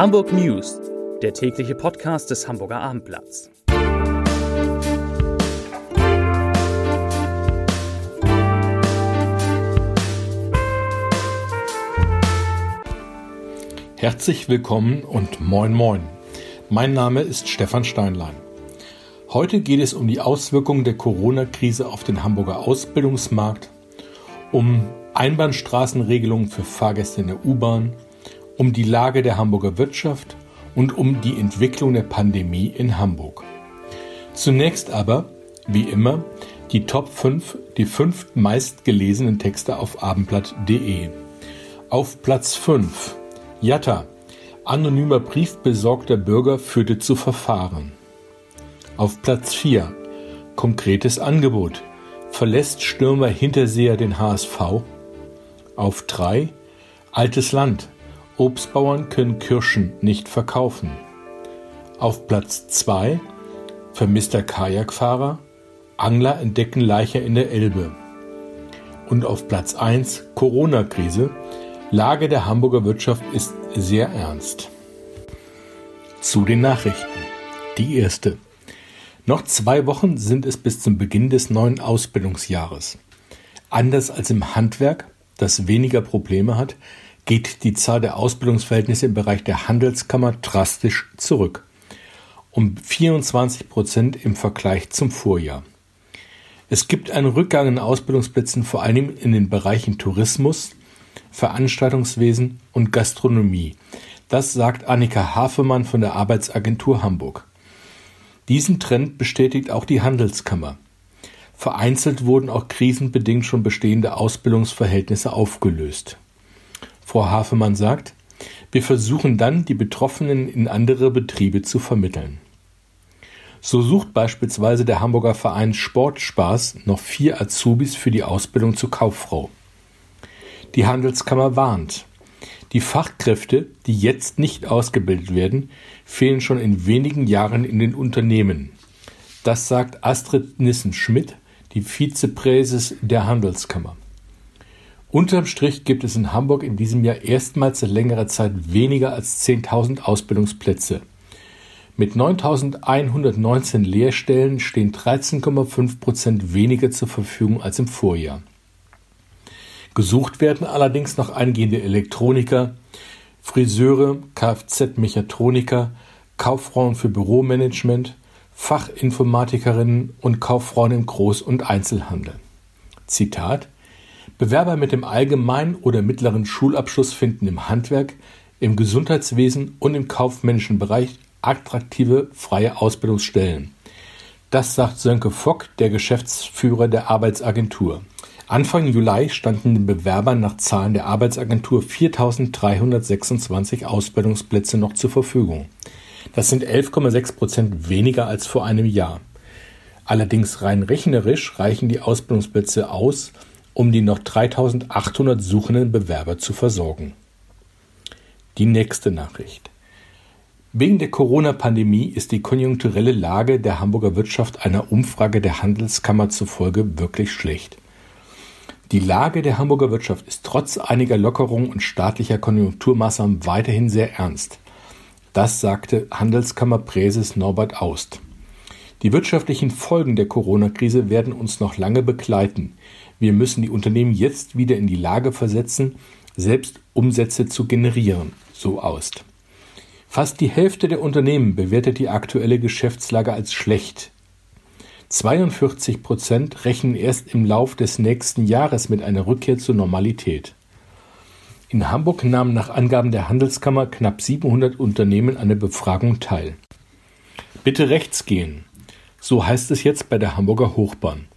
Hamburg News, der tägliche Podcast des Hamburger Abendblatts. Herzlich willkommen und moin moin. Mein Name ist Stefan Steinlein. Heute geht es um die Auswirkungen der Corona-Krise auf den Hamburger Ausbildungsmarkt, um Einbahnstraßenregelungen für Fahrgäste in der U-Bahn, um die Lage der Hamburger Wirtschaft und um die Entwicklung der Pandemie in Hamburg. Zunächst aber, wie immer, die Top 5, die fünf meistgelesenen Texte auf abendblatt.de. Auf Platz 5 Jatta, anonymer Briefbesorgter Bürger führte zu Verfahren. Auf Platz 4 Konkretes Angebot, verlässt Stürmer Hinterseher den HSV. Auf 3 Altes Land, Obstbauern können Kirschen nicht verkaufen. Auf Platz 2 vermisster Kajakfahrer, Angler entdecken Leiche in der Elbe. Und auf Platz 1 Corona-Krise, Lage der Hamburger Wirtschaft ist sehr ernst. Zu den Nachrichten. Die erste. Noch zwei Wochen sind es bis zum Beginn des neuen Ausbildungsjahres. Anders als im Handwerk, das weniger Probleme hat, geht die Zahl der Ausbildungsverhältnisse im Bereich der Handelskammer drastisch zurück. Um 24 Prozent im Vergleich zum Vorjahr. Es gibt einen Rückgang in Ausbildungsplätzen vor allem in den Bereichen Tourismus, Veranstaltungswesen und Gastronomie. Das sagt Annika Hafemann von der Arbeitsagentur Hamburg. Diesen Trend bestätigt auch die Handelskammer. Vereinzelt wurden auch krisenbedingt schon bestehende Ausbildungsverhältnisse aufgelöst. Frau Hafemann sagt, wir versuchen dann, die Betroffenen in andere Betriebe zu vermitteln. So sucht beispielsweise der Hamburger Verein Sportspaß noch vier Azubis für die Ausbildung zur Kauffrau. Die Handelskammer warnt. Die Fachkräfte, die jetzt nicht ausgebildet werden, fehlen schon in wenigen Jahren in den Unternehmen. Das sagt Astrid Nissen-Schmidt, die Vizepräses der Handelskammer. Unterm Strich gibt es in Hamburg in diesem Jahr erstmals seit längerer Zeit weniger als 10.000 Ausbildungsplätze. Mit 9.119 Lehrstellen stehen 13,5 Prozent weniger zur Verfügung als im Vorjahr. Gesucht werden allerdings noch eingehende Elektroniker, Friseure, Kfz-Mechatroniker, Kauffrauen für Büromanagement, Fachinformatikerinnen und Kauffrauen im Groß- und Einzelhandel. Zitat Bewerber mit dem allgemeinen oder mittleren Schulabschluss finden im Handwerk, im Gesundheitswesen und im kaufmännischen Bereich attraktive freie Ausbildungsstellen. Das sagt Sönke Fock, der Geschäftsführer der Arbeitsagentur. Anfang Juli standen den Bewerbern nach Zahlen der Arbeitsagentur 4.326 Ausbildungsplätze noch zur Verfügung. Das sind 11,6 Prozent weniger als vor einem Jahr. Allerdings rein rechnerisch reichen die Ausbildungsplätze aus, um die noch 3800 suchenden Bewerber zu versorgen. Die nächste Nachricht. Wegen der Corona-Pandemie ist die konjunkturelle Lage der Hamburger Wirtschaft einer Umfrage der Handelskammer zufolge wirklich schlecht. Die Lage der Hamburger Wirtschaft ist trotz einiger Lockerungen und staatlicher Konjunkturmaßnahmen weiterhin sehr ernst. Das sagte Handelskammerpräses Norbert Aust. Die wirtschaftlichen Folgen der Corona-Krise werden uns noch lange begleiten. Wir müssen die Unternehmen jetzt wieder in die Lage versetzen, selbst Umsätze zu generieren, so Aust. Fast die Hälfte der Unternehmen bewertet die aktuelle Geschäftslage als schlecht. 42 Prozent rechnen erst im Lauf des nächsten Jahres mit einer Rückkehr zur Normalität. In Hamburg nahmen nach Angaben der Handelskammer knapp 700 Unternehmen an der Befragung teil. Bitte rechts gehen. So heißt es jetzt bei der Hamburger Hochbahn.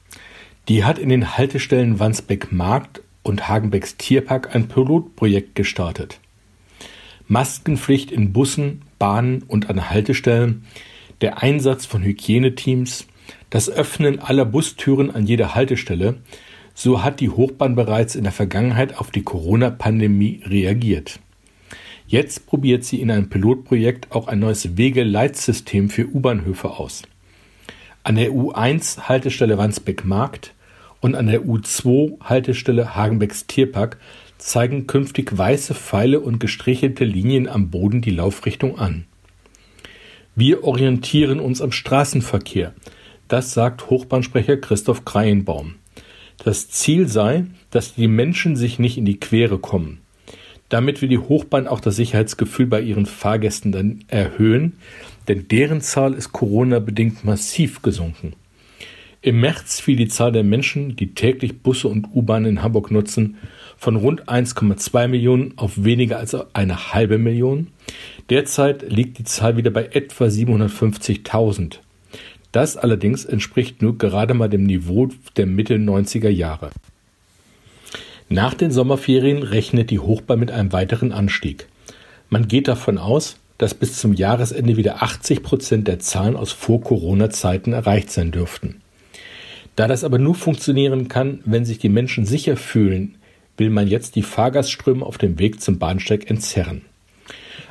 Die hat in den Haltestellen Wandsbeck Markt und Hagenbecks Tierpark ein Pilotprojekt gestartet. Maskenpflicht in Bussen, Bahnen und an Haltestellen, der Einsatz von Hygieneteams, das Öffnen aller Bustüren an jeder Haltestelle, so hat die Hochbahn bereits in der Vergangenheit auf die Corona-Pandemie reagiert. Jetzt probiert sie in einem Pilotprojekt auch ein neues Wegeleitsystem für U-Bahnhöfe aus. An der U1 Haltestelle Wandsbeck Markt und an der U2 Haltestelle Hagenbecks Tierpark zeigen künftig weiße Pfeile und gestrichelte Linien am Boden die Laufrichtung an. Wir orientieren uns am Straßenverkehr. Das sagt Hochbahnsprecher Christoph Kreienbaum. Das Ziel sei, dass die Menschen sich nicht in die Quere kommen. Damit will die Hochbahn auch das Sicherheitsgefühl bei ihren Fahrgästen dann erhöhen, denn deren Zahl ist Corona-bedingt massiv gesunken. Im März fiel die Zahl der Menschen, die täglich Busse und U-Bahn in Hamburg nutzen, von rund 1,2 Millionen auf weniger als eine halbe Million. Derzeit liegt die Zahl wieder bei etwa 750.000. Das allerdings entspricht nur gerade mal dem Niveau der Mitte 90er Jahre. Nach den Sommerferien rechnet die Hochbahn mit einem weiteren Anstieg. Man geht davon aus, dass bis zum Jahresende wieder 80 Prozent der Zahlen aus Vor-Corona-Zeiten erreicht sein dürften. Da das aber nur funktionieren kann, wenn sich die Menschen sicher fühlen, will man jetzt die Fahrgastströme auf dem Weg zum Bahnsteig entzerren.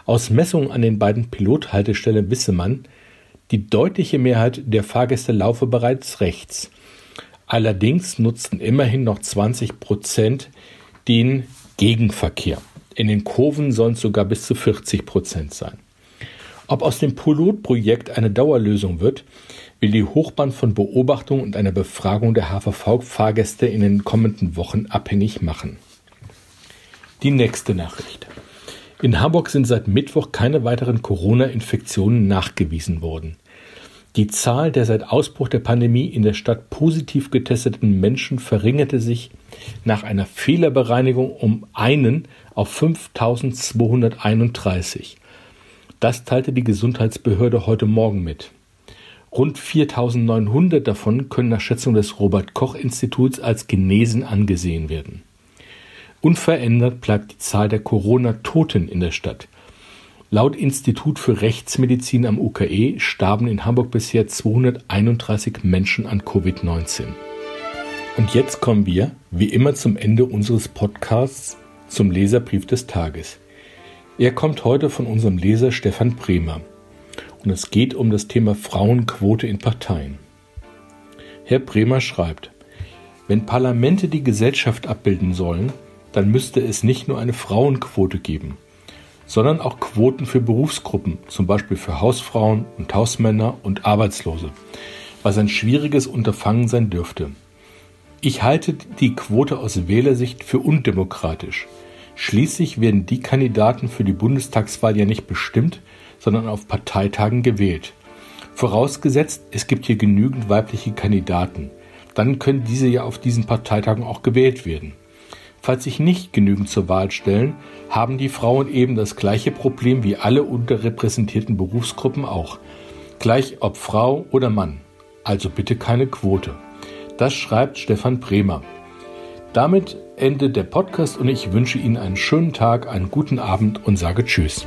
Aus Messungen an den beiden Pilothaltestellen wisse man, die deutliche Mehrheit der Fahrgäste laufe bereits rechts. Allerdings nutzten immerhin noch 20 Prozent den Gegenverkehr. In den Kurven sollen es sogar bis zu 40 Prozent sein. Ob aus dem Pilotprojekt eine Dauerlösung wird, will die Hochbahn von Beobachtung und einer Befragung der HVV-Fahrgäste in den kommenden Wochen abhängig machen. Die nächste Nachricht. In Hamburg sind seit Mittwoch keine weiteren Corona-Infektionen nachgewiesen worden. Die Zahl der seit Ausbruch der Pandemie in der Stadt positiv getesteten Menschen verringerte sich nach einer Fehlerbereinigung um einen auf 5231. Das teilte die Gesundheitsbehörde heute Morgen mit. Rund 4.900 davon können nach Schätzung des Robert Koch Instituts als genesen angesehen werden. Unverändert bleibt die Zahl der Corona-Toten in der Stadt. Laut Institut für Rechtsmedizin am UKE starben in Hamburg bisher 231 Menschen an Covid-19. Und jetzt kommen wir, wie immer zum Ende unseres Podcasts, zum Leserbrief des Tages. Er kommt heute von unserem Leser Stefan Bremer und es geht um das Thema Frauenquote in Parteien. Herr Bremer schreibt, wenn Parlamente die Gesellschaft abbilden sollen, dann müsste es nicht nur eine Frauenquote geben, sondern auch Quoten für Berufsgruppen, zum Beispiel für Hausfrauen und Hausmänner und Arbeitslose, was ein schwieriges Unterfangen sein dürfte. Ich halte die Quote aus Wählersicht für undemokratisch. Schließlich werden die Kandidaten für die Bundestagswahl ja nicht bestimmt, sondern auf Parteitagen gewählt. Vorausgesetzt, es gibt hier genügend weibliche Kandidaten. Dann können diese ja auf diesen Parteitagen auch gewählt werden. Falls sich nicht genügend zur Wahl stellen, haben die Frauen eben das gleiche Problem wie alle unterrepräsentierten Berufsgruppen auch. Gleich ob Frau oder Mann. Also bitte keine Quote. Das schreibt Stefan Bremer. Damit endet der Podcast und ich wünsche Ihnen einen schönen Tag, einen guten Abend und sage Tschüss.